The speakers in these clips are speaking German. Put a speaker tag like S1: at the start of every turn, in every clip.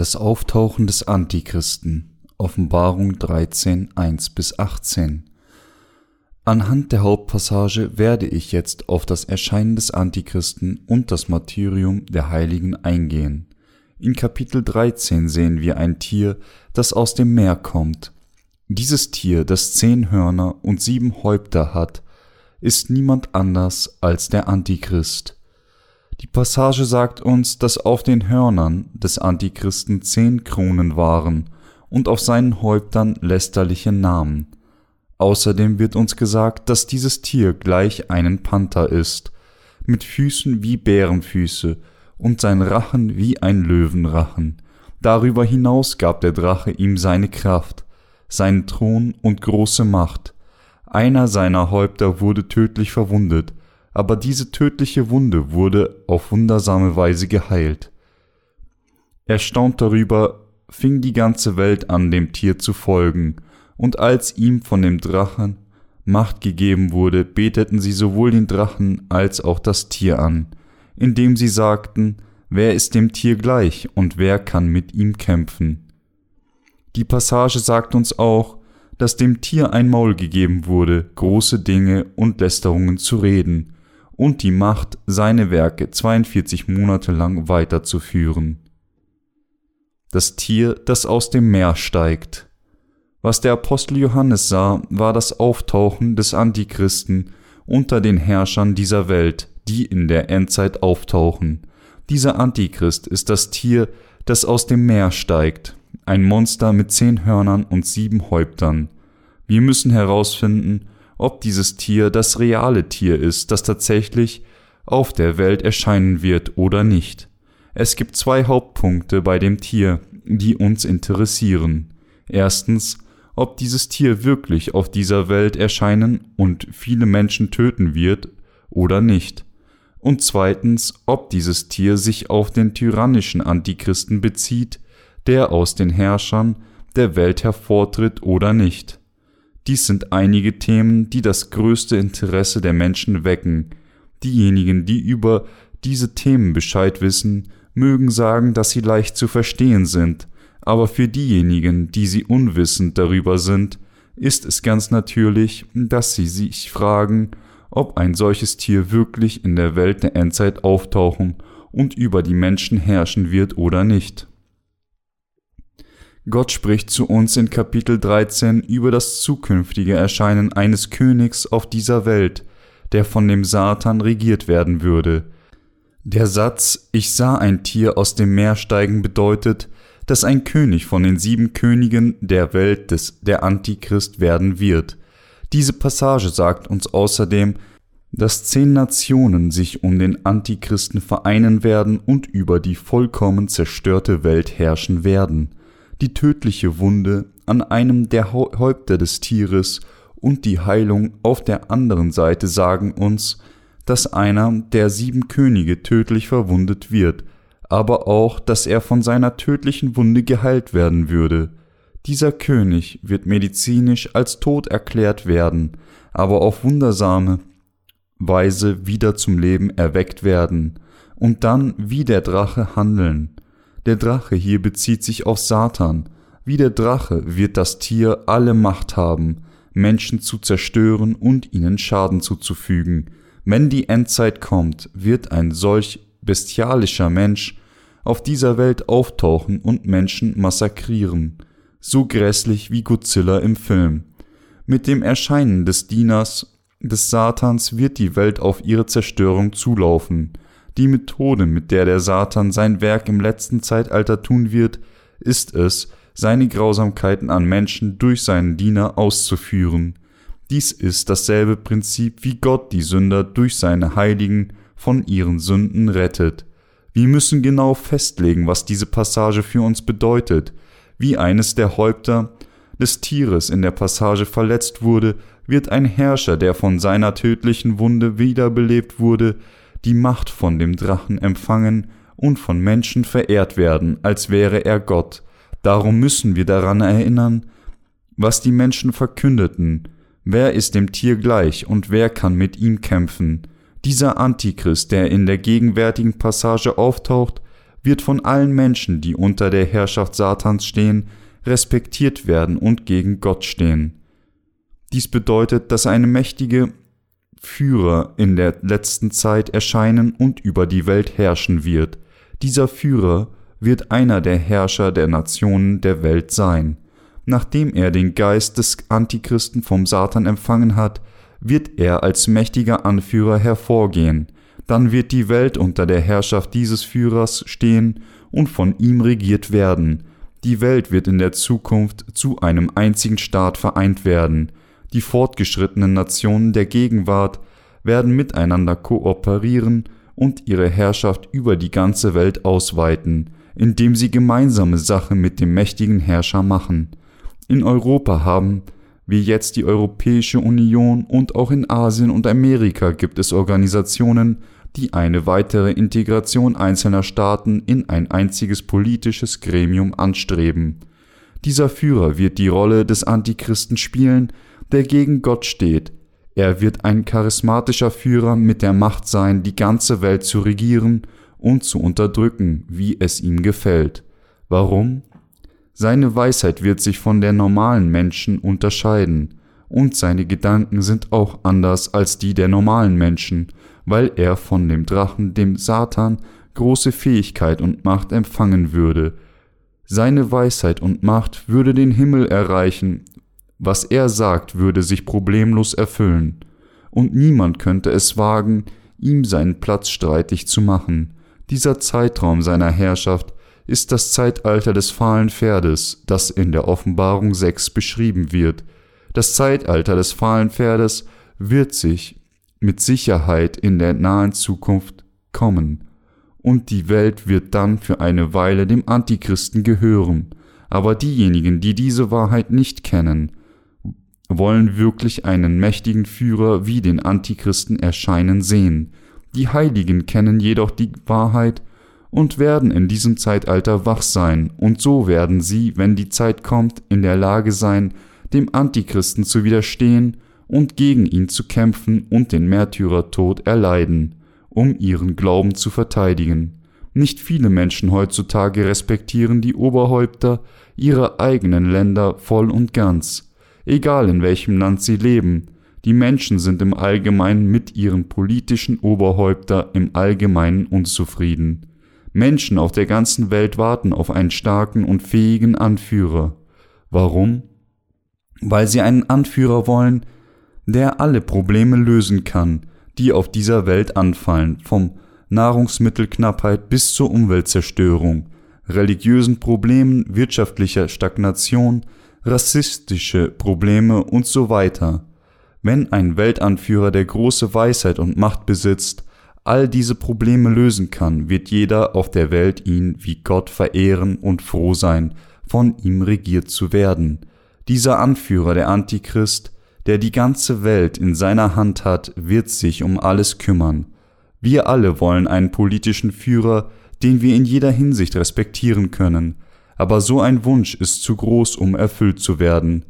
S1: Das Auftauchen des Antichristen Offenbarung 13, 1 bis 18 Anhand der Hauptpassage werde ich jetzt auf das Erscheinen des Antichristen und das Martyrium der Heiligen eingehen. In Kapitel 13 sehen wir ein Tier, das aus dem Meer kommt. Dieses Tier, das zehn Hörner und sieben Häupter hat, ist niemand anders als der Antichrist. Die Passage sagt uns, dass auf den Hörnern des Antichristen zehn Kronen waren und auf seinen Häuptern lästerliche Namen. Außerdem wird uns gesagt, dass dieses Tier gleich einen Panther ist, mit Füßen wie Bärenfüße und sein Rachen wie ein Löwenrachen. Darüber hinaus gab der Drache ihm seine Kraft, seinen Thron und große Macht. Einer seiner Häupter wurde tödlich verwundet, aber diese tödliche Wunde wurde auf wundersame Weise geheilt. Erstaunt darüber fing die ganze Welt an, dem Tier zu folgen, und als ihm von dem Drachen Macht gegeben wurde, beteten sie sowohl den Drachen als auch das Tier an, indem sie sagten, wer ist dem Tier gleich und wer kann mit ihm kämpfen. Die Passage sagt uns auch, dass dem Tier ein Maul gegeben wurde, große Dinge und Lästerungen zu reden, und die Macht, seine Werke 42 Monate lang weiterzuführen. Das Tier, das aus dem Meer steigt. Was der Apostel Johannes sah, war das Auftauchen des Antichristen unter den Herrschern dieser Welt, die in der Endzeit auftauchen. Dieser Antichrist ist das Tier, das aus dem Meer steigt, ein Monster mit zehn Hörnern und sieben Häuptern. Wir müssen herausfinden, ob dieses Tier das reale Tier ist, das tatsächlich auf der Welt erscheinen wird oder nicht. Es gibt zwei Hauptpunkte bei dem Tier, die uns interessieren. Erstens, ob dieses Tier wirklich auf dieser Welt erscheinen und viele Menschen töten wird oder nicht. Und zweitens, ob dieses Tier sich auf den tyrannischen Antichristen bezieht, der aus den Herrschern der Welt hervortritt oder nicht. Dies sind einige Themen, die das größte Interesse der Menschen wecken. Diejenigen, die über diese Themen Bescheid wissen, mögen sagen, dass sie leicht zu verstehen sind, aber für diejenigen, die sie unwissend darüber sind, ist es ganz natürlich, dass sie sich fragen, ob ein solches Tier wirklich in der Welt der Endzeit auftauchen und über die Menschen herrschen wird oder nicht. Gott spricht zu uns in Kapitel 13 über das zukünftige Erscheinen eines Königs auf dieser Welt, der von dem Satan regiert werden würde. Der Satz Ich sah ein Tier aus dem Meer steigen bedeutet, dass ein König von den sieben Königen der Welt des der Antichrist werden wird. Diese Passage sagt uns außerdem, dass zehn Nationen sich um den Antichristen vereinen werden und über die vollkommen zerstörte Welt herrschen werden die tödliche Wunde an einem der Häupter des Tieres und die Heilung auf der anderen Seite sagen uns, dass einer der sieben Könige tödlich verwundet wird, aber auch, dass er von seiner tödlichen Wunde geheilt werden würde. Dieser König wird medizinisch als tot erklärt werden, aber auf wundersame Weise wieder zum Leben erweckt werden und dann wie der Drache handeln. Der Drache hier bezieht sich auf Satan. Wie der Drache wird das Tier alle Macht haben, Menschen zu zerstören und ihnen Schaden zuzufügen. Wenn die Endzeit kommt, wird ein solch bestialischer Mensch auf dieser Welt auftauchen und Menschen massakrieren, so grässlich wie Godzilla im Film. Mit dem Erscheinen des Dieners des Satans wird die Welt auf ihre Zerstörung zulaufen. Die Methode, mit der der Satan sein Werk im letzten Zeitalter tun wird, ist es, seine Grausamkeiten an Menschen durch seinen Diener auszuführen. Dies ist dasselbe Prinzip, wie Gott die Sünder durch seine Heiligen von ihren Sünden rettet. Wir müssen genau festlegen, was diese Passage für uns bedeutet. Wie eines der Häupter des Tieres in der Passage verletzt wurde, wird ein Herrscher, der von seiner tödlichen Wunde wiederbelebt wurde, die Macht von dem Drachen empfangen und von Menschen verehrt werden, als wäre er Gott. Darum müssen wir daran erinnern, was die Menschen verkündeten. Wer ist dem Tier gleich und wer kann mit ihm kämpfen? Dieser Antichrist, der in der gegenwärtigen Passage auftaucht, wird von allen Menschen, die unter der Herrschaft Satans stehen, respektiert werden und gegen Gott stehen. Dies bedeutet, dass eine mächtige Führer in der letzten Zeit erscheinen und über die Welt herrschen wird. Dieser Führer wird einer der Herrscher der Nationen der Welt sein. Nachdem er den Geist des Antichristen vom Satan empfangen hat, wird er als mächtiger Anführer hervorgehen, dann wird die Welt unter der Herrschaft dieses Führers stehen und von ihm regiert werden. Die Welt wird in der Zukunft zu einem einzigen Staat vereint werden. Die fortgeschrittenen Nationen der Gegenwart werden miteinander kooperieren und ihre Herrschaft über die ganze Welt ausweiten, indem sie gemeinsame Sache mit dem mächtigen Herrscher machen. In Europa haben wie jetzt die Europäische Union und auch in Asien und Amerika gibt es Organisationen, die eine weitere Integration einzelner Staaten in ein einziges politisches Gremium anstreben. Dieser Führer wird die Rolle des Antichristen spielen, der gegen Gott steht. Er wird ein charismatischer Führer mit der Macht sein, die ganze Welt zu regieren und zu unterdrücken, wie es ihm gefällt. Warum? Seine Weisheit wird sich von der normalen Menschen unterscheiden, und seine Gedanken sind auch anders als die der normalen Menschen, weil er von dem Drachen, dem Satan, große Fähigkeit und Macht empfangen würde. Seine Weisheit und Macht würde den Himmel erreichen, was er sagt, würde sich problemlos erfüllen, und niemand könnte es wagen, ihm seinen Platz streitig zu machen. Dieser Zeitraum seiner Herrschaft ist das Zeitalter des fahlen Pferdes, das in der Offenbarung 6 beschrieben wird. Das Zeitalter des fahlen Pferdes wird sich mit Sicherheit in der nahen Zukunft kommen, und die Welt wird dann für eine Weile dem Antichristen gehören, aber diejenigen, die diese Wahrheit nicht kennen, wollen wirklich einen mächtigen Führer wie den Antichristen erscheinen sehen. Die Heiligen kennen jedoch die Wahrheit und werden in diesem Zeitalter wach sein, und so werden sie, wenn die Zeit kommt, in der Lage sein, dem Antichristen zu widerstehen und gegen ihn zu kämpfen und den Märtyrertod erleiden, um ihren Glauben zu verteidigen. Nicht viele Menschen heutzutage respektieren die Oberhäupter ihrer eigenen Länder voll und ganz, egal in welchem Land sie leben, die Menschen sind im Allgemeinen mit ihren politischen Oberhäupter im Allgemeinen unzufrieden. Menschen auf der ganzen Welt warten auf einen starken und fähigen Anführer. Warum? Weil sie einen Anführer wollen, der alle Probleme lösen kann, die auf dieser Welt anfallen, vom Nahrungsmittelknappheit bis zur Umweltzerstörung, religiösen Problemen, wirtschaftlicher Stagnation, rassistische Probleme und so weiter. Wenn ein Weltanführer, der große Weisheit und Macht besitzt, all diese Probleme lösen kann, wird jeder auf der Welt ihn wie Gott verehren und froh sein, von ihm regiert zu werden. Dieser Anführer, der Antichrist, der die ganze Welt in seiner Hand hat, wird sich um alles kümmern. Wir alle wollen einen politischen Führer, den wir in jeder Hinsicht respektieren können, aber so ein Wunsch ist zu groß, um erfüllt zu werden.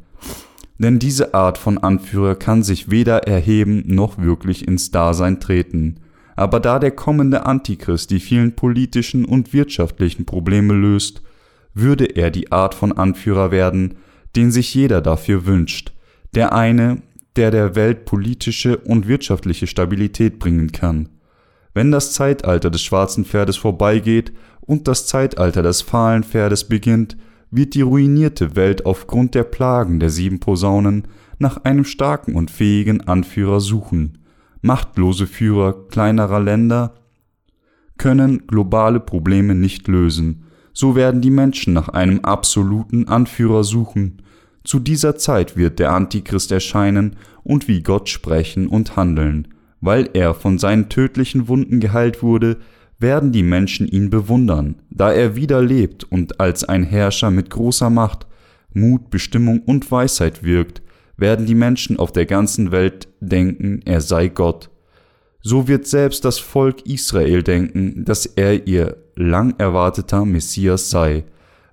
S1: Denn diese Art von Anführer kann sich weder erheben noch wirklich ins Dasein treten. Aber da der kommende Antichrist die vielen politischen und wirtschaftlichen Probleme löst, würde er die Art von Anführer werden, den sich jeder dafür wünscht, der eine, der der Welt politische und wirtschaftliche Stabilität bringen kann. Wenn das Zeitalter des schwarzen Pferdes vorbeigeht und das Zeitalter des fahlen Pferdes beginnt, wird die ruinierte Welt aufgrund der Plagen der sieben Posaunen nach einem starken und fähigen Anführer suchen. Machtlose Führer kleinerer Länder können globale Probleme nicht lösen, so werden die Menschen nach einem absoluten Anführer suchen. Zu dieser Zeit wird der Antichrist erscheinen und wie Gott sprechen und handeln. Weil er von seinen tödlichen Wunden geheilt wurde, werden die Menschen ihn bewundern, da er wieder lebt und als ein Herrscher mit großer Macht, Mut, Bestimmung und Weisheit wirkt, werden die Menschen auf der ganzen Welt denken, er sei Gott. So wird selbst das Volk Israel denken, dass er ihr lang erwarteter Messias sei.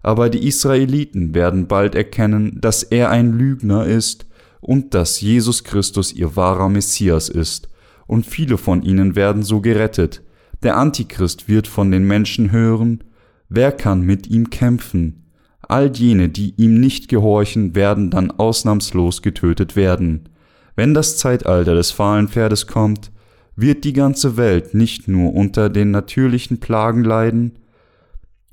S1: Aber die Israeliten werden bald erkennen, dass er ein Lügner ist und dass Jesus Christus ihr wahrer Messias ist, und viele von ihnen werden so gerettet. Der Antichrist wird von den Menschen hören Wer kann mit ihm kämpfen? All jene, die ihm nicht gehorchen, werden dann ausnahmslos getötet werden. Wenn das Zeitalter des fahlen Pferdes kommt, wird die ganze Welt nicht nur unter den natürlichen Plagen leiden,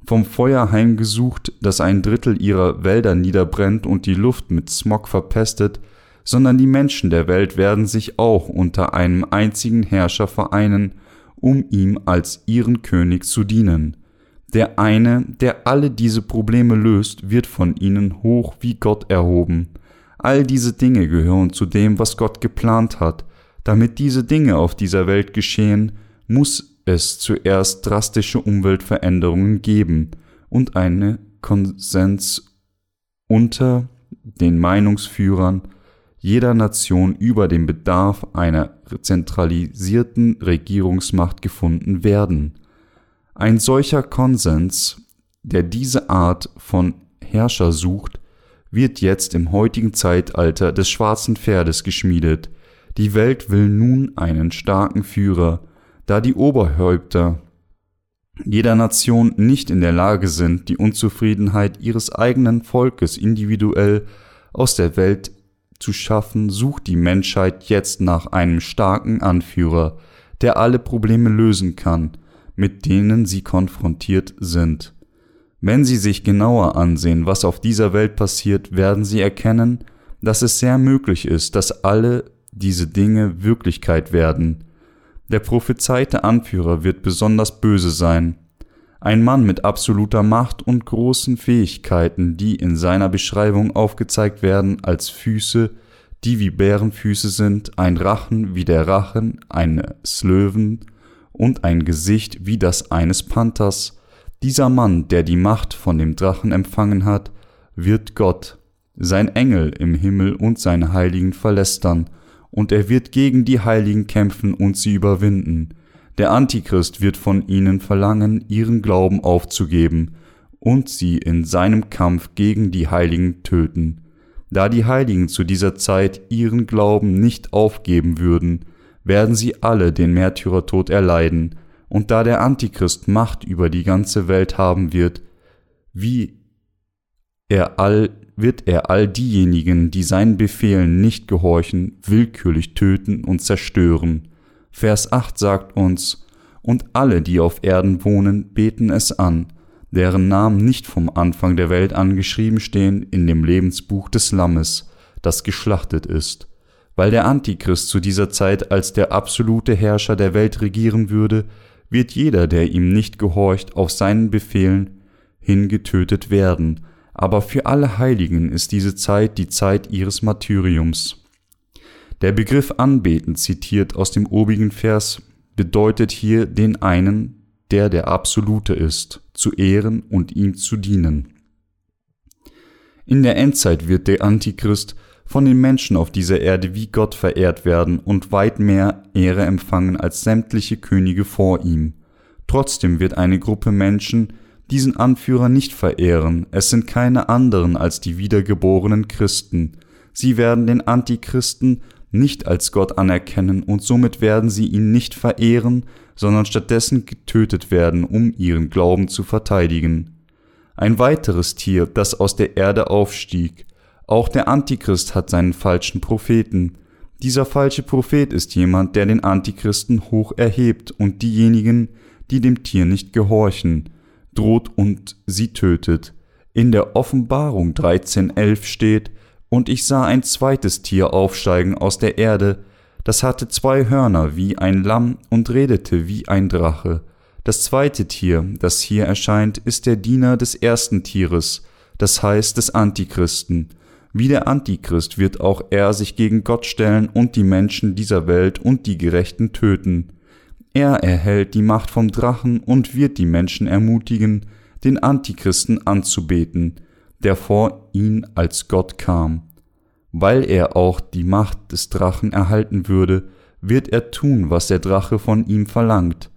S1: vom Feuer heimgesucht, das ein Drittel ihrer Wälder niederbrennt und die Luft mit Smog verpestet, sondern die Menschen der Welt werden sich auch unter einem einzigen Herrscher vereinen, um ihm als ihren König zu dienen. Der eine, der alle diese Probleme löst, wird von ihnen hoch wie Gott erhoben. All diese Dinge gehören zu dem, was Gott geplant hat. Damit diese Dinge auf dieser Welt geschehen, muss es zuerst drastische Umweltveränderungen geben und eine Konsens unter den Meinungsführern jeder Nation über den Bedarf einer zentralisierten Regierungsmacht gefunden werden. Ein solcher Konsens, der diese Art von Herrscher sucht, wird jetzt im heutigen Zeitalter des schwarzen Pferdes geschmiedet. Die Welt will nun einen starken Führer, da die Oberhäupter jeder Nation nicht in der Lage sind, die Unzufriedenheit ihres eigenen Volkes individuell aus der Welt zu schaffen, sucht die Menschheit jetzt nach einem starken Anführer, der alle Probleme lösen kann, mit denen sie konfrontiert sind. Wenn Sie sich genauer ansehen, was auf dieser Welt passiert, werden Sie erkennen, dass es sehr möglich ist, dass alle diese Dinge Wirklichkeit werden. Der prophezeite Anführer wird besonders böse sein, ein Mann mit absoluter Macht und großen Fähigkeiten, die in seiner Beschreibung aufgezeigt werden als Füße, die wie Bärenfüße sind, ein Rachen wie der Rachen eines Löwen und ein Gesicht wie das eines Panthers. Dieser Mann, der die Macht von dem Drachen empfangen hat, wird Gott, sein Engel im Himmel und seine Heiligen verlästern, und er wird gegen die Heiligen kämpfen und sie überwinden. Der Antichrist wird von ihnen verlangen, ihren Glauben aufzugeben und sie in seinem Kampf gegen die Heiligen töten. Da die Heiligen zu dieser Zeit ihren Glauben nicht aufgeben würden, werden sie alle den Märtyrertod erleiden, und da der Antichrist Macht über die ganze Welt haben wird, wie er all, wird er all diejenigen, die seinen Befehlen nicht gehorchen, willkürlich töten und zerstören. Vers 8 sagt uns, und alle, die auf Erden wohnen, beten es an, deren Namen nicht vom Anfang der Welt angeschrieben stehen in dem Lebensbuch des Lammes, das geschlachtet ist weil der Antichrist zu dieser Zeit als der absolute Herrscher der Welt regieren würde, wird jeder, der ihm nicht gehorcht, auf seinen Befehlen hingetötet werden, aber für alle Heiligen ist diese Zeit die Zeit ihres Martyriums. Der Begriff anbeten zitiert aus dem obigen Vers bedeutet hier den einen, der der Absolute ist, zu ehren und ihm zu dienen. In der Endzeit wird der Antichrist von den Menschen auf dieser Erde wie Gott verehrt werden und weit mehr Ehre empfangen als sämtliche Könige vor ihm. Trotzdem wird eine Gruppe Menschen diesen Anführer nicht verehren, es sind keine anderen als die wiedergeborenen Christen. Sie werden den Antichristen nicht als Gott anerkennen und somit werden sie ihn nicht verehren, sondern stattdessen getötet werden, um ihren Glauben zu verteidigen. Ein weiteres Tier, das aus der Erde aufstieg, auch der Antichrist hat seinen falschen Propheten. Dieser falsche Prophet ist jemand, der den Antichristen hoch erhebt und diejenigen, die dem Tier nicht gehorchen, droht und sie tötet. In der Offenbarung 13.11 steht, und ich sah ein zweites Tier aufsteigen aus der Erde, das hatte zwei Hörner wie ein Lamm und redete wie ein Drache. Das zweite Tier, das hier erscheint, ist der Diener des ersten Tieres, das heißt des Antichristen, wie der Antichrist wird auch er sich gegen Gott stellen und die Menschen dieser Welt und die Gerechten töten. Er erhält die Macht vom Drachen und wird die Menschen ermutigen, den Antichristen anzubeten, der vor ihn als Gott kam. Weil er auch die Macht des Drachen erhalten würde, wird er tun, was der Drache von ihm verlangt.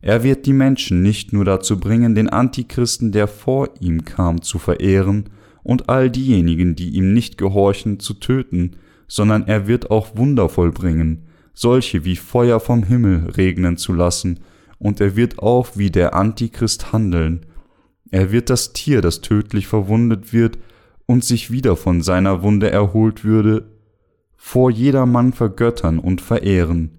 S1: Er wird die Menschen nicht nur dazu bringen, den Antichristen, der vor ihm kam, zu verehren, und all diejenigen, die ihm nicht gehorchen, zu töten, sondern er wird auch Wunder vollbringen, solche wie Feuer vom Himmel regnen zu lassen, und er wird auch wie der Antichrist handeln. Er wird das Tier, das tödlich verwundet wird und sich wieder von seiner Wunde erholt würde, vor jedermann vergöttern und verehren.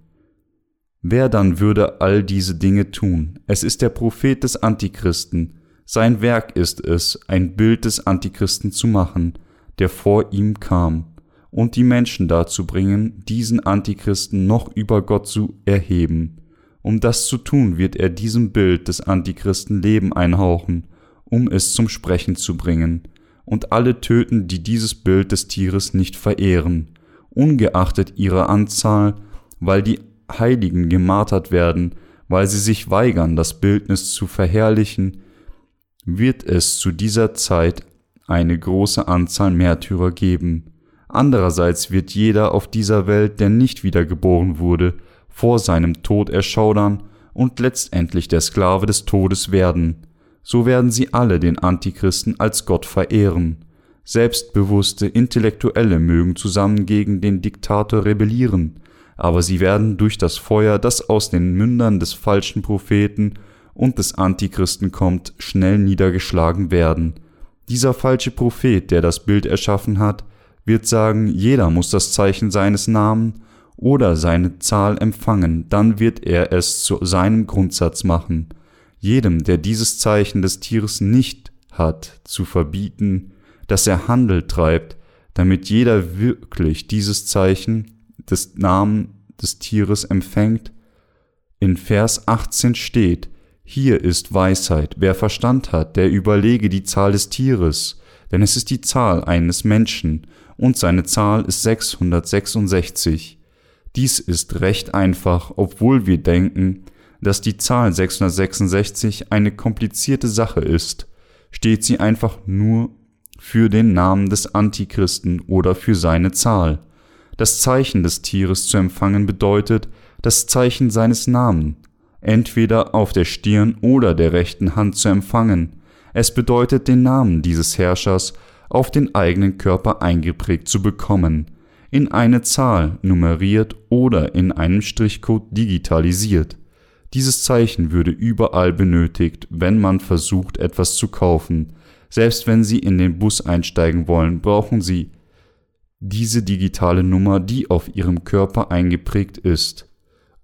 S1: Wer dann würde all diese Dinge tun? Es ist der Prophet des Antichristen. Sein Werk ist es, ein Bild des Antichristen zu machen, der vor ihm kam, und die Menschen dazu bringen, diesen Antichristen noch über Gott zu erheben. Um das zu tun, wird er diesem Bild des Antichristen Leben einhauchen, um es zum Sprechen zu bringen, und alle töten, die dieses Bild des Tieres nicht verehren, ungeachtet ihrer Anzahl, weil die Heiligen gemartert werden, weil sie sich weigern, das Bildnis zu verherrlichen, wird es zu dieser Zeit eine große Anzahl Märtyrer geben. Andererseits wird jeder auf dieser Welt, der nicht wiedergeboren wurde, vor seinem Tod erschaudern und letztendlich der Sklave des Todes werden. So werden sie alle den Antichristen als Gott verehren. Selbstbewusste Intellektuelle mögen zusammen gegen den Diktator rebellieren, aber sie werden durch das Feuer, das aus den Mündern des falschen Propheten und des Antichristen kommt, schnell niedergeschlagen werden. Dieser falsche Prophet, der das Bild erschaffen hat, wird sagen, jeder muss das Zeichen seines Namen oder seine Zahl empfangen, dann wird er es zu seinem Grundsatz machen, jedem, der dieses Zeichen des Tieres nicht hat, zu verbieten, dass er Handel treibt, damit jeder wirklich dieses Zeichen des Namen des Tieres empfängt? In Vers 18 steht, hier ist Weisheit, wer Verstand hat, der überlege die Zahl des Tieres, denn es ist die Zahl eines Menschen, und seine Zahl ist 666. Dies ist recht einfach, obwohl wir denken, dass die Zahl 666 eine komplizierte Sache ist, steht sie einfach nur für den Namen des Antichristen oder für seine Zahl. Das Zeichen des Tieres zu empfangen bedeutet das Zeichen seines Namen, entweder auf der Stirn oder der rechten Hand zu empfangen. Es bedeutet den Namen dieses Herrschers auf den eigenen Körper eingeprägt zu bekommen, in eine Zahl nummeriert oder in einem Strichcode digitalisiert. Dieses Zeichen würde überall benötigt, wenn man versucht, etwas zu kaufen. Selbst wenn Sie in den Bus einsteigen wollen, brauchen Sie diese digitale Nummer, die auf ihrem Körper eingeprägt ist.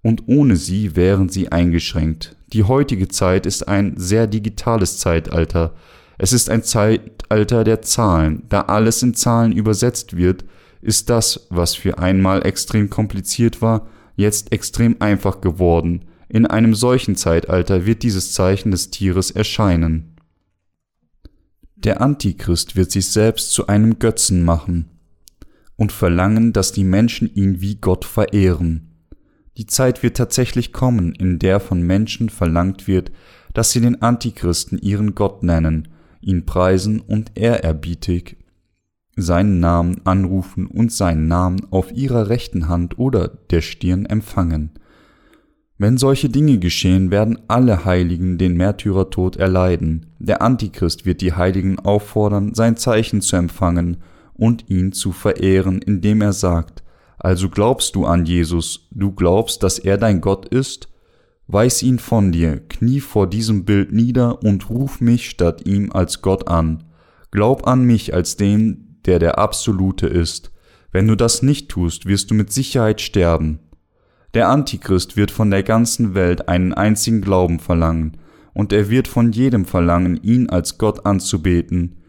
S1: Und ohne sie wären sie eingeschränkt. Die heutige Zeit ist ein sehr digitales Zeitalter. Es ist ein Zeitalter der Zahlen. Da alles in Zahlen übersetzt wird, ist das, was für einmal extrem kompliziert war, jetzt extrem einfach geworden. In einem solchen Zeitalter wird dieses Zeichen des Tieres erscheinen. Der Antichrist wird sich selbst zu einem Götzen machen und verlangen, dass die Menschen ihn wie Gott verehren. Die Zeit wird tatsächlich kommen, in der von Menschen verlangt wird, dass sie den Antichristen ihren Gott nennen, ihn preisen und ehrerbietig seinen Namen anrufen und seinen Namen auf ihrer rechten Hand oder der Stirn empfangen. Wenn solche Dinge geschehen, werden alle Heiligen den Märtyrertod erleiden. Der Antichrist wird die Heiligen auffordern, sein Zeichen zu empfangen und ihn zu verehren, indem er sagt, also glaubst du an Jesus, du glaubst, dass er dein Gott ist? Weiß ihn von dir, knie vor diesem Bild nieder und ruf mich statt ihm als Gott an. Glaub an mich als den, der der Absolute ist. Wenn du das nicht tust, wirst du mit Sicherheit sterben. Der Antichrist wird von der ganzen Welt einen einzigen Glauben verlangen, und er wird von jedem verlangen, ihn als Gott anzubeten,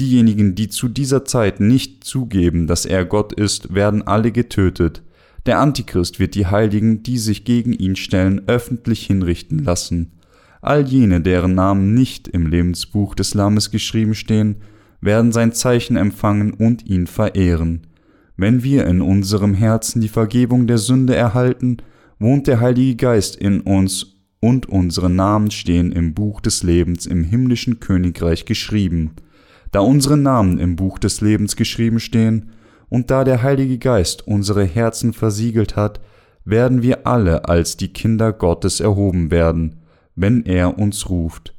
S1: Diejenigen, die zu dieser Zeit nicht zugeben, dass er Gott ist, werden alle getötet. Der Antichrist wird die Heiligen, die sich gegen ihn stellen, öffentlich hinrichten lassen. All jene, deren Namen nicht im Lebensbuch des Lammes geschrieben stehen, werden sein Zeichen empfangen und ihn verehren. Wenn wir in unserem Herzen die Vergebung der Sünde erhalten, wohnt der Heilige Geist in uns und unsere Namen stehen im Buch des Lebens im himmlischen Königreich geschrieben da unsere Namen im Buch des Lebens geschrieben stehen, und da der Heilige Geist unsere Herzen versiegelt hat, werden wir alle als die Kinder Gottes erhoben werden, wenn er uns ruft.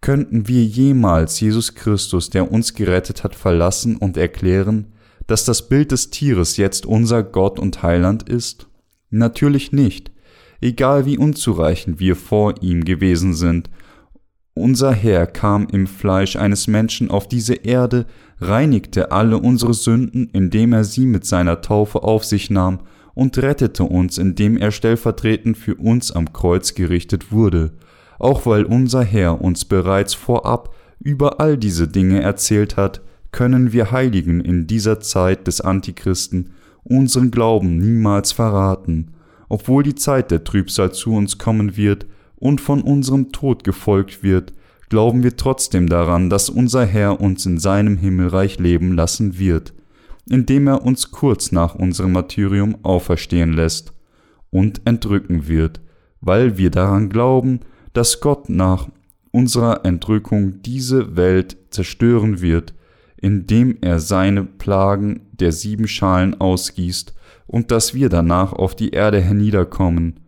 S1: Könnten wir jemals Jesus Christus, der uns gerettet hat, verlassen und erklären, dass das Bild des Tieres jetzt unser Gott und Heiland ist? Natürlich nicht, egal wie unzureichend wir vor ihm gewesen sind unser Herr kam im Fleisch eines Menschen auf diese Erde, reinigte alle unsere Sünden, indem er sie mit seiner Taufe auf sich nahm, und rettete uns, indem er stellvertretend für uns am Kreuz gerichtet wurde, auch weil unser Herr uns bereits vorab über all diese Dinge erzählt hat, können wir Heiligen in dieser Zeit des Antichristen unseren Glauben niemals verraten, obwohl die Zeit der Trübsal zu uns kommen wird und von unserem Tod gefolgt wird, glauben wir trotzdem daran, dass unser Herr uns in seinem Himmelreich leben lassen wird, indem er uns kurz nach unserem Martyrium auferstehen lässt und entrücken wird, weil wir daran glauben, dass Gott nach unserer Entrückung diese Welt zerstören wird, indem er seine Plagen der sieben Schalen ausgießt und dass wir danach auf die Erde herniederkommen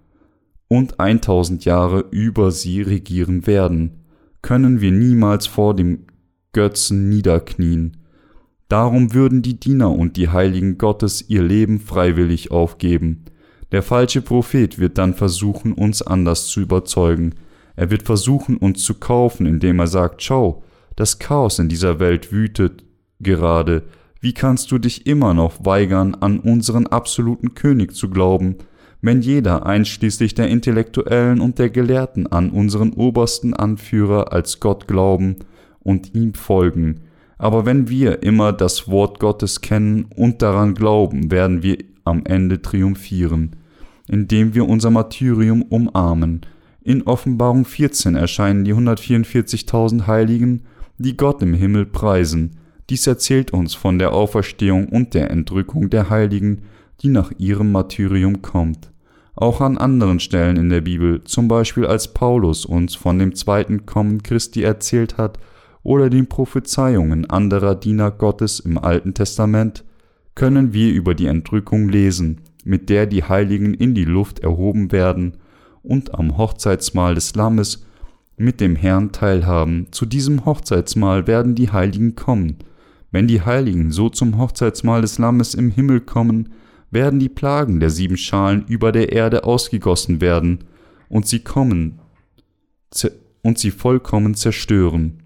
S1: und eintausend Jahre über sie regieren werden, können wir niemals vor dem Götzen niederknien. Darum würden die Diener und die Heiligen Gottes ihr Leben freiwillig aufgeben. Der falsche Prophet wird dann versuchen, uns anders zu überzeugen, er wird versuchen, uns zu kaufen, indem er sagt, schau, das Chaos in dieser Welt wütet gerade, wie kannst du dich immer noch weigern, an unseren absoluten König zu glauben, wenn jeder, einschließlich der Intellektuellen und der Gelehrten, an unseren obersten Anführer als Gott glauben und ihm folgen. Aber wenn wir immer das Wort Gottes kennen und daran glauben, werden wir am Ende triumphieren, indem wir unser Martyrium umarmen, in Offenbarung 14 erscheinen die 144.000 Heiligen, die Gott im Himmel preisen. Dies erzählt uns von der Auferstehung und der Entrückung der Heiligen, die nach ihrem Martyrium kommt. Auch an anderen Stellen in der Bibel, zum Beispiel als Paulus uns von dem zweiten Kommen Christi erzählt hat oder den Prophezeiungen anderer Diener Gottes im Alten Testament, können wir über die Entrückung lesen, mit der die Heiligen in die Luft erhoben werden und am Hochzeitsmahl des Lammes mit dem Herrn teilhaben. Zu diesem Hochzeitsmahl werden die Heiligen kommen. Wenn die Heiligen so zum Hochzeitsmahl des Lammes im Himmel kommen, werden die Plagen der sieben Schalen über der Erde ausgegossen werden, und sie kommen und sie vollkommen zerstören.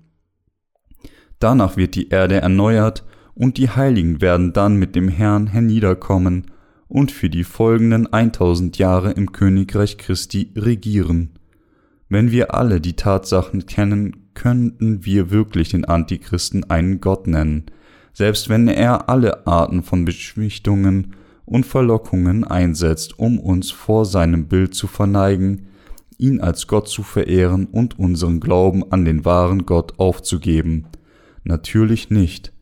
S1: Danach wird die Erde erneuert, und die Heiligen werden dann mit dem Herrn herniederkommen und für die folgenden 1000 Jahre im Königreich Christi regieren. Wenn wir alle die Tatsachen kennen, könnten wir wirklich den Antichristen einen Gott nennen, selbst wenn er alle Arten von Beschwichtungen und Verlockungen einsetzt, um uns vor seinem Bild zu verneigen, ihn als Gott zu verehren und unseren Glauben an den wahren Gott aufzugeben. Natürlich nicht.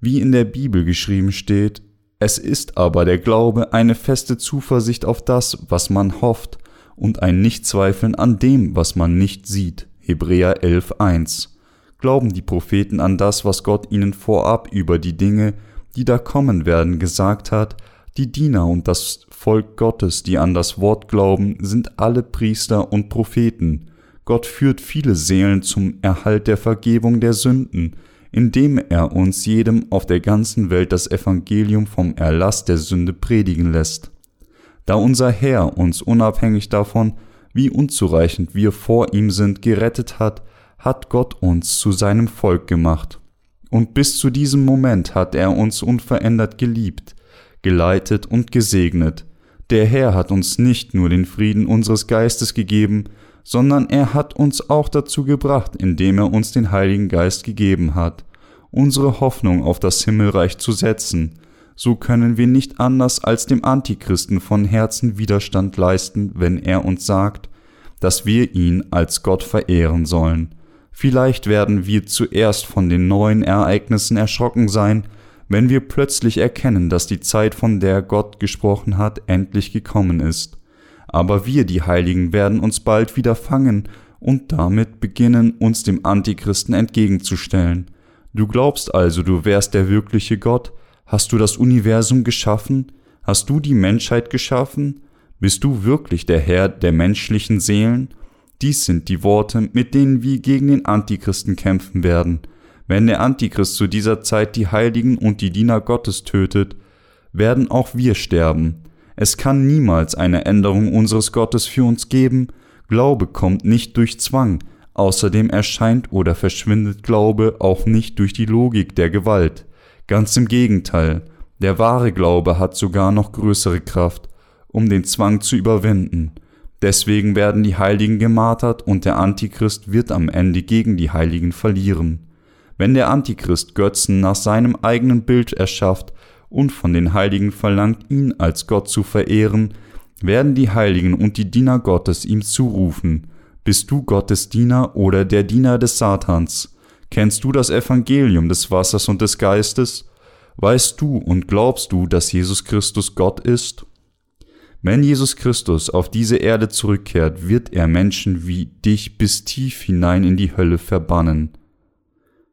S1: Wie in der Bibel geschrieben steht, es ist aber der Glaube eine feste Zuversicht auf das, was man hofft, und ein Nichtzweifeln an dem, was man nicht sieht. Hebräer 11.1. Glauben die Propheten an das, was Gott ihnen vorab über die Dinge, die da kommen werden, gesagt hat, die Diener und das Volk Gottes, die an das Wort glauben, sind alle Priester und Propheten. Gott führt viele Seelen zum Erhalt der Vergebung der Sünden, indem er uns jedem auf der ganzen Welt das Evangelium vom Erlass der Sünde predigen lässt. Da unser Herr uns unabhängig davon, wie unzureichend wir vor ihm sind, gerettet hat, hat Gott uns zu seinem Volk gemacht. Und bis zu diesem Moment hat er uns unverändert geliebt, geleitet und gesegnet. Der Herr hat uns nicht nur den Frieden unseres Geistes gegeben, sondern er hat uns auch dazu gebracht, indem er uns den Heiligen Geist gegeben hat, unsere Hoffnung auf das Himmelreich zu setzen, so können wir nicht anders als dem Antichristen von Herzen Widerstand leisten, wenn er uns sagt, dass wir ihn als Gott verehren sollen. Vielleicht werden wir zuerst von den neuen Ereignissen erschrocken sein, wenn wir plötzlich erkennen, dass die Zeit, von der Gott gesprochen hat, endlich gekommen ist aber wir, die Heiligen, werden uns bald wieder fangen und damit beginnen, uns dem Antichristen entgegenzustellen. Du glaubst also, du wärst der wirkliche Gott? Hast du das Universum geschaffen? Hast du die Menschheit geschaffen? Bist du wirklich der Herr der menschlichen Seelen? Dies sind die Worte, mit denen wir gegen den Antichristen kämpfen werden. Wenn der Antichrist zu dieser Zeit die Heiligen und die Diener Gottes tötet, werden auch wir sterben. Es kann niemals eine Änderung unseres Gottes für uns geben. Glaube kommt nicht durch Zwang, Außerdem erscheint oder verschwindet Glaube auch nicht durch die Logik der Gewalt. Ganz im Gegenteil, der wahre Glaube hat sogar noch größere Kraft, um den Zwang zu überwinden. Deswegen werden die Heiligen gemartert und der Antichrist wird am Ende gegen die Heiligen verlieren. Wenn der Antichrist Götzen nach seinem eigenen Bild erschafft und von den Heiligen verlangt, ihn als Gott zu verehren, werden die Heiligen und die Diener Gottes ihm zurufen, bist du Gottes Diener oder der Diener des Satans? Kennst du das Evangelium des Wassers und des Geistes? Weißt du und glaubst du, dass Jesus Christus Gott ist? Wenn Jesus Christus auf diese Erde zurückkehrt, wird er Menschen wie dich bis tief hinein in die Hölle verbannen.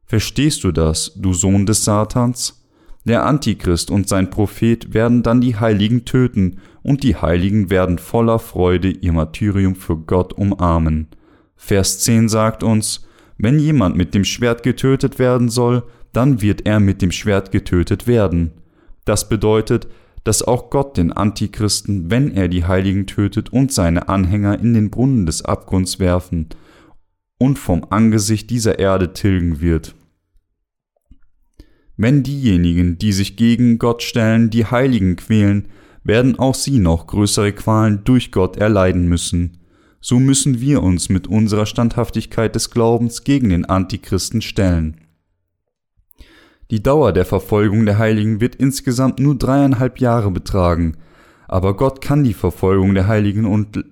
S1: Verstehst du das, du Sohn des Satans? Der Antichrist und sein Prophet werden dann die Heiligen töten, und die Heiligen werden voller Freude ihr Martyrium für Gott umarmen. Vers 10 sagt uns, wenn jemand mit dem Schwert getötet werden soll, dann wird er mit dem Schwert getötet werden. Das bedeutet, dass auch Gott den Antichristen, wenn er die Heiligen tötet und seine Anhänger in den Brunnen des Abgrunds werfen und vom Angesicht dieser Erde tilgen wird. Wenn diejenigen, die sich gegen Gott stellen, die Heiligen quälen, werden auch sie noch größere Qualen durch Gott erleiden müssen. So müssen wir uns mit unserer Standhaftigkeit des Glaubens gegen den Antichristen stellen. Die Dauer der Verfolgung der Heiligen wird insgesamt nur dreieinhalb Jahre betragen, aber Gott kann die Verfolgung der Heiligen und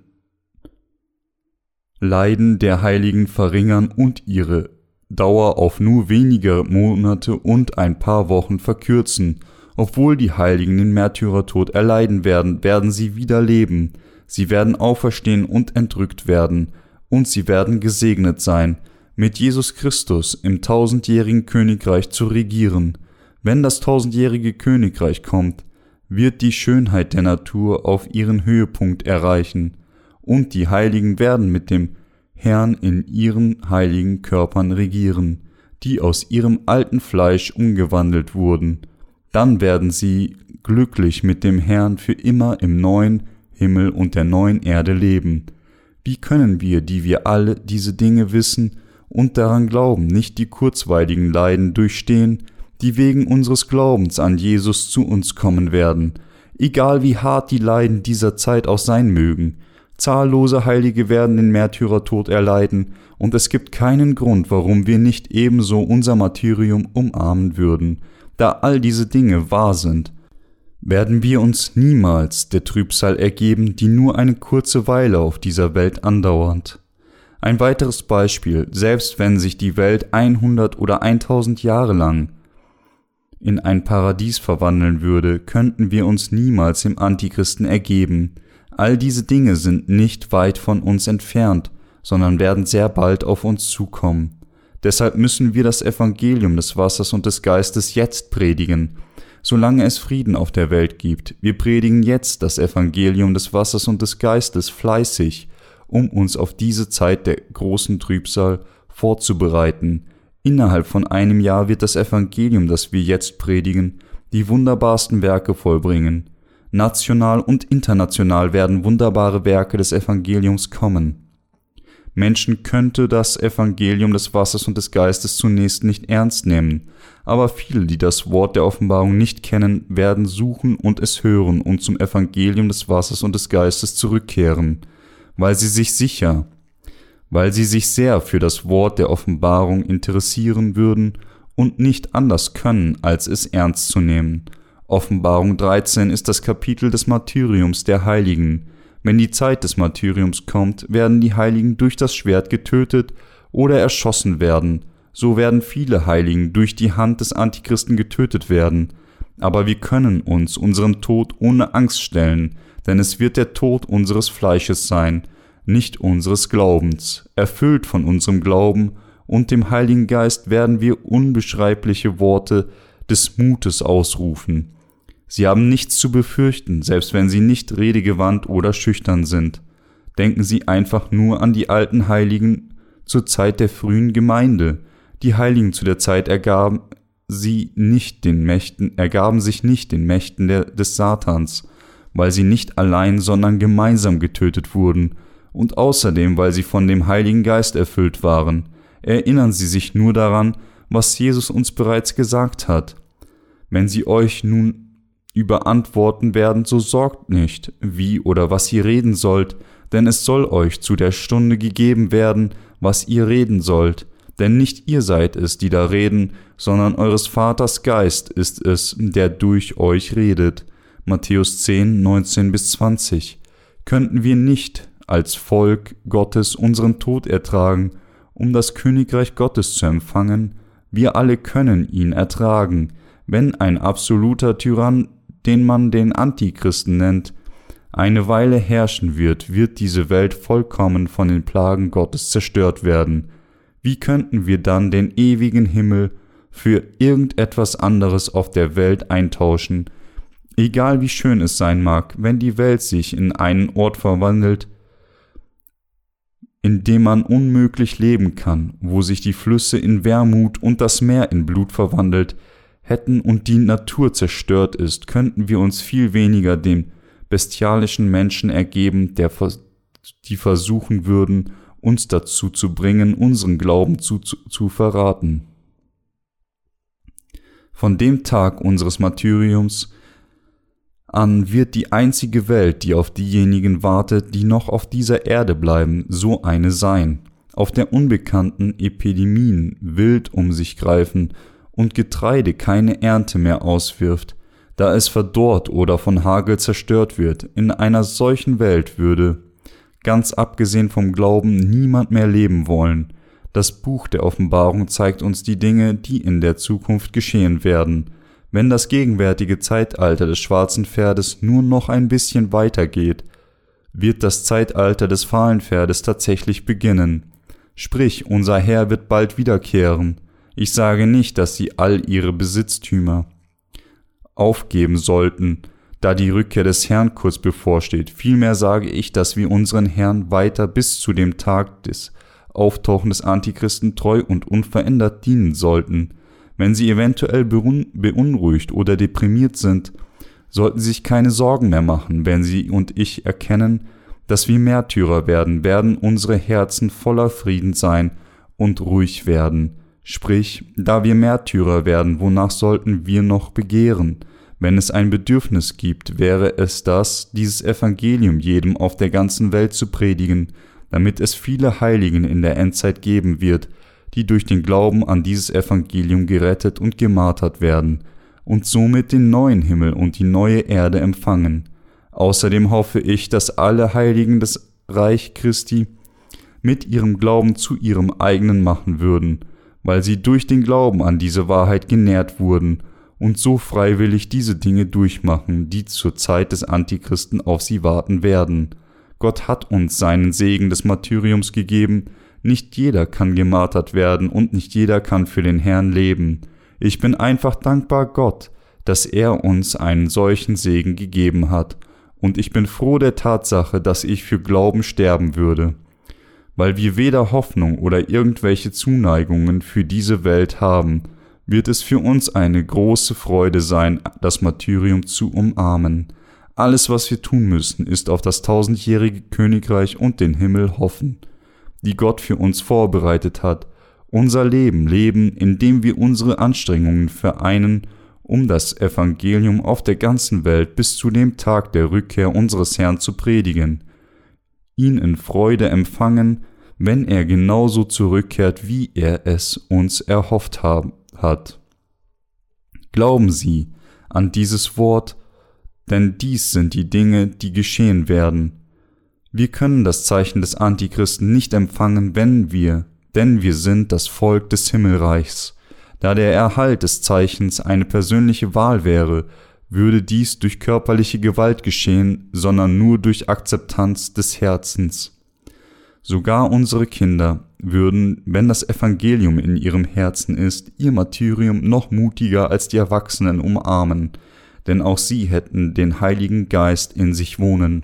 S1: Leiden der Heiligen verringern und ihre Dauer auf nur wenige Monate und ein paar Wochen verkürzen. Obwohl die Heiligen den Märtyrertod erleiden werden, werden sie wieder leben, sie werden auferstehen und entrückt werden, und sie werden gesegnet sein, mit Jesus Christus im tausendjährigen Königreich zu regieren. Wenn das tausendjährige Königreich kommt, wird die Schönheit der Natur auf ihren Höhepunkt erreichen, und die Heiligen werden mit dem Herrn in ihren heiligen Körpern regieren, die aus ihrem alten Fleisch umgewandelt wurden. Dann werden sie glücklich mit dem Herrn für immer im neuen Himmel und der neuen Erde leben. Wie können wir, die wir alle diese Dinge wissen, und daran glauben, nicht die kurzweiligen Leiden durchstehen, die wegen unseres Glaubens an Jesus zu uns kommen werden, egal wie hart die Leiden dieser Zeit auch sein mögen. Zahllose Heilige werden den Märtyrertod erleiden, und es gibt keinen Grund, warum wir nicht ebenso unser Martyrium umarmen würden, da all diese Dinge wahr sind. Werden wir uns niemals der Trübsal ergeben, die nur eine kurze Weile auf dieser Welt andauert. Ein weiteres Beispiel, selbst wenn sich die Welt 100 oder 1000 Jahre lang in ein Paradies verwandeln würde, könnten wir uns niemals im Antichristen ergeben. All diese Dinge sind nicht weit von uns entfernt, sondern werden sehr bald auf uns zukommen. Deshalb müssen wir das Evangelium des Wassers und des Geistes jetzt predigen, solange es Frieden auf der Welt gibt. Wir predigen jetzt das Evangelium des Wassers und des Geistes fleißig, um uns auf diese Zeit der großen Trübsal vorzubereiten. Innerhalb von einem Jahr wird das Evangelium, das wir jetzt predigen, die wunderbarsten Werke vollbringen. National und international werden wunderbare Werke des Evangeliums kommen. Menschen könnte das Evangelium des Wassers und des Geistes zunächst nicht ernst nehmen, aber viele, die das Wort der Offenbarung nicht kennen, werden suchen und es hören und zum Evangelium des Wassers und des Geistes zurückkehren weil sie sich sicher, weil sie sich sehr für das Wort der Offenbarung interessieren würden und nicht anders können, als es ernst zu nehmen. Offenbarung 13 ist das Kapitel des Martyriums der Heiligen. Wenn die Zeit des Martyriums kommt, werden die Heiligen durch das Schwert getötet oder erschossen werden. So werden viele Heiligen durch die Hand des Antichristen getötet werden. Aber wir können uns unserem Tod ohne Angst stellen, denn es wird der Tod unseres Fleisches sein, nicht unseres Glaubens. Erfüllt von unserem Glauben und dem Heiligen Geist werden wir unbeschreibliche Worte des Mutes ausrufen. Sie haben nichts zu befürchten, selbst wenn sie nicht redegewandt oder schüchtern sind. Denken Sie einfach nur an die alten Heiligen zur Zeit der frühen Gemeinde. Die Heiligen zu der Zeit ergaben sie nicht den Mächten, ergaben sich nicht den Mächten der, des Satans, weil sie nicht allein, sondern gemeinsam getötet wurden und außerdem, weil sie von dem Heiligen Geist erfüllt waren. Erinnern Sie sich nur daran, was Jesus uns bereits gesagt hat. Wenn sie euch nun überantworten werden, so sorgt nicht, wie oder was ihr reden sollt, denn es soll euch zu der Stunde gegeben werden, was ihr reden sollt, denn nicht ihr seid es, die da reden, sondern eures Vaters Geist ist es, der durch euch redet. Matthäus 10, 19 bis 20. Könnten wir nicht als Volk Gottes unseren Tod ertragen, um das Königreich Gottes zu empfangen? Wir alle können ihn ertragen, wenn ein absoluter Tyrann, den man den Antichristen nennt, eine Weile herrschen wird, wird diese Welt vollkommen von den Plagen Gottes zerstört werden. Wie könnten wir dann den ewigen Himmel für irgendetwas anderes auf der Welt eintauschen, egal wie schön es sein mag, wenn die Welt sich in einen Ort verwandelt, in dem man unmöglich leben kann, wo sich die Flüsse in Wermut und das Meer in Blut verwandelt, hätten und die Natur zerstört ist, könnten wir uns viel weniger dem bestialischen Menschen ergeben, der, die versuchen würden, uns dazu zu bringen, unseren Glauben zu, zu, zu verraten. Von dem Tag unseres Martyriums an wird die einzige Welt, die auf diejenigen wartet, die noch auf dieser Erde bleiben, so eine sein, auf der unbekannten Epidemien wild um sich greifen und Getreide keine Ernte mehr auswirft, da es verdorrt oder von Hagel zerstört wird. In einer solchen Welt würde, ganz abgesehen vom Glauben, niemand mehr leben wollen. Das Buch der Offenbarung zeigt uns die Dinge, die in der Zukunft geschehen werden. Wenn das gegenwärtige Zeitalter des schwarzen Pferdes nur noch ein bisschen weitergeht, wird das Zeitalter des fahlen Pferdes tatsächlich beginnen. Sprich, unser Herr wird bald wiederkehren. Ich sage nicht, dass sie all ihre Besitztümer aufgeben sollten, da die Rückkehr des Herrn kurz bevorsteht. Vielmehr sage ich, dass wir unseren Herrn weiter bis zu dem Tag des Auftauchen des Antichristen treu und unverändert dienen sollten. Wenn sie eventuell beunruhigt oder deprimiert sind, sollten sie sich keine Sorgen mehr machen, wenn sie und ich erkennen, dass wir Märtyrer werden, werden unsere Herzen voller Frieden sein und ruhig werden. Sprich, da wir Märtyrer werden, wonach sollten wir noch begehren? Wenn es ein Bedürfnis gibt, wäre es das, dieses Evangelium jedem auf der ganzen Welt zu predigen, damit es viele Heiligen in der Endzeit geben wird, die durch den Glauben an dieses Evangelium gerettet und gemartert werden und somit den neuen Himmel und die neue Erde empfangen. Außerdem hoffe ich, dass alle Heiligen das Reich Christi mit ihrem Glauben zu ihrem eigenen machen würden, weil sie durch den Glauben an diese Wahrheit genährt wurden und so freiwillig diese Dinge durchmachen, die zur Zeit des Antichristen auf sie warten werden. Gott hat uns seinen Segen des Martyriums gegeben, nicht jeder kann gemartert werden und nicht jeder kann für den Herrn leben. Ich bin einfach dankbar Gott, dass er uns einen solchen Segen gegeben hat, und ich bin froh der Tatsache, dass ich für Glauben sterben würde weil wir weder Hoffnung oder irgendwelche Zuneigungen für diese Welt haben, wird es für uns eine große Freude sein, das Martyrium zu umarmen. Alles, was wir tun müssen, ist auf das tausendjährige Königreich und den Himmel hoffen, die Gott für uns vorbereitet hat, unser Leben leben, indem wir unsere Anstrengungen vereinen, um das Evangelium auf der ganzen Welt bis zu dem Tag der Rückkehr unseres Herrn zu predigen ihn in Freude empfangen, wenn er genauso zurückkehrt, wie er es uns erhofft hat. Glauben Sie an dieses Wort, denn dies sind die Dinge, die geschehen werden. Wir können das Zeichen des Antichristen nicht empfangen, wenn wir, denn wir sind das Volk des Himmelreichs. Da der Erhalt des Zeichens eine persönliche Wahl wäre, würde dies durch körperliche Gewalt geschehen, sondern nur durch Akzeptanz des Herzens. Sogar unsere Kinder würden, wenn das Evangelium in ihrem Herzen ist, ihr Martyrium noch mutiger als die Erwachsenen umarmen, denn auch sie hätten den Heiligen Geist in sich wohnen.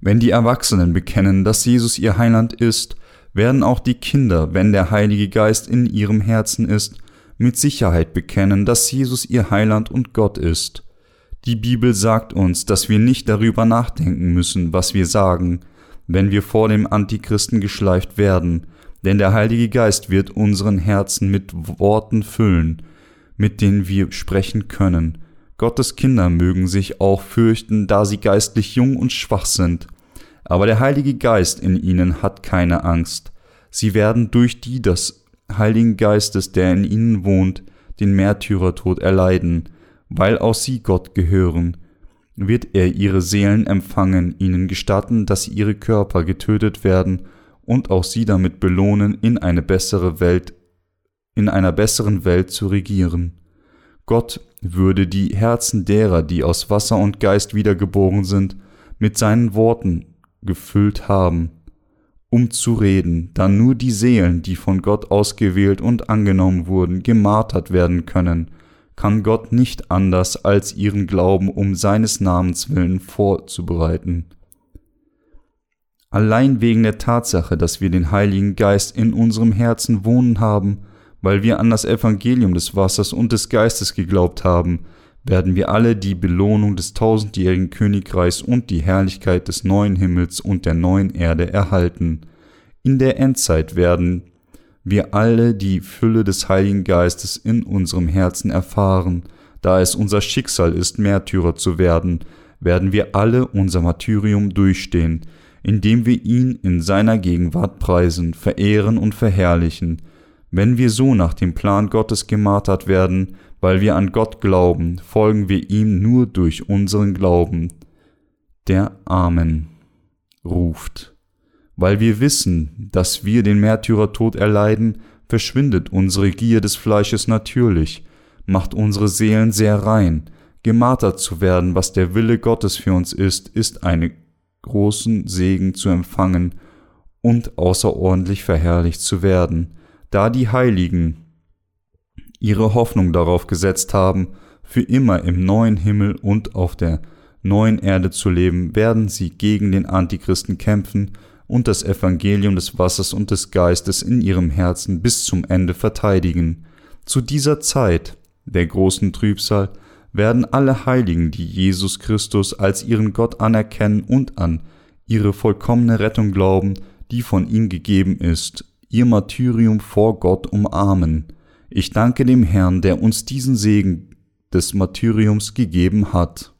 S1: Wenn die Erwachsenen bekennen, dass Jesus ihr Heiland ist, werden auch die Kinder, wenn der Heilige Geist in ihrem Herzen ist, mit Sicherheit bekennen, dass Jesus ihr Heiland und Gott ist. Die Bibel sagt uns, dass wir nicht darüber nachdenken müssen, was wir sagen, wenn wir vor dem Antichristen geschleift werden, denn der Heilige Geist wird unseren Herzen mit Worten füllen, mit denen wir sprechen können. Gottes Kinder mögen sich auch fürchten, da sie geistlich jung und schwach sind. Aber der Heilige Geist in ihnen hat keine Angst. Sie werden durch die des Heiligen Geistes, der in ihnen wohnt, den Märtyrertod erleiden, weil auch sie Gott gehören. Wird er ihre Seelen empfangen, ihnen gestatten, dass ihre Körper getötet werden und auch sie damit belohnen, in eine bessere Welt, in einer besseren Welt zu regieren. Gott würde die Herzen derer, die aus Wasser und Geist wiedergeboren sind, mit seinen Worten gefüllt haben, um zu reden, da nur die Seelen, die von Gott ausgewählt und angenommen wurden, gemartert werden können, kann Gott nicht anders als ihren Glauben um seines Namens willen vorzubereiten. Allein wegen der Tatsache, dass wir den Heiligen Geist in unserem Herzen wohnen haben, weil wir an das Evangelium des Wassers und des Geistes geglaubt haben, werden wir alle die Belohnung des tausendjährigen Königreichs und die Herrlichkeit des neuen Himmels und der neuen Erde erhalten. In der Endzeit werden wir alle die Fülle des Heiligen Geistes in unserem Herzen erfahren. Da es unser Schicksal ist, Märtyrer zu werden, werden wir alle unser Martyrium durchstehen, indem wir ihn in seiner Gegenwart preisen, verehren und verherrlichen. Wenn wir so nach dem Plan Gottes gemartert werden, weil wir an Gott glauben, folgen wir ihm nur durch unseren Glauben. Der Amen ruft. Weil wir wissen, dass wir den Märtyrertod erleiden, verschwindet unsere Gier des Fleisches natürlich, macht unsere Seelen sehr rein. Gemartert zu werden, was der Wille Gottes für uns ist, ist einen großen Segen zu empfangen und außerordentlich verherrlicht zu werden, da die Heiligen, ihre Hoffnung darauf gesetzt haben, für immer im neuen Himmel und auf der neuen Erde zu leben, werden sie gegen den Antichristen kämpfen und das Evangelium des Wassers und des Geistes in ihrem Herzen bis zum Ende verteidigen. Zu dieser Zeit, der großen Trübsal, werden alle Heiligen, die Jesus Christus als ihren Gott anerkennen und an ihre vollkommene Rettung glauben, die von ihm gegeben ist, ihr Martyrium vor Gott umarmen. Ich danke dem Herrn, der uns diesen Segen des Martyriums gegeben hat.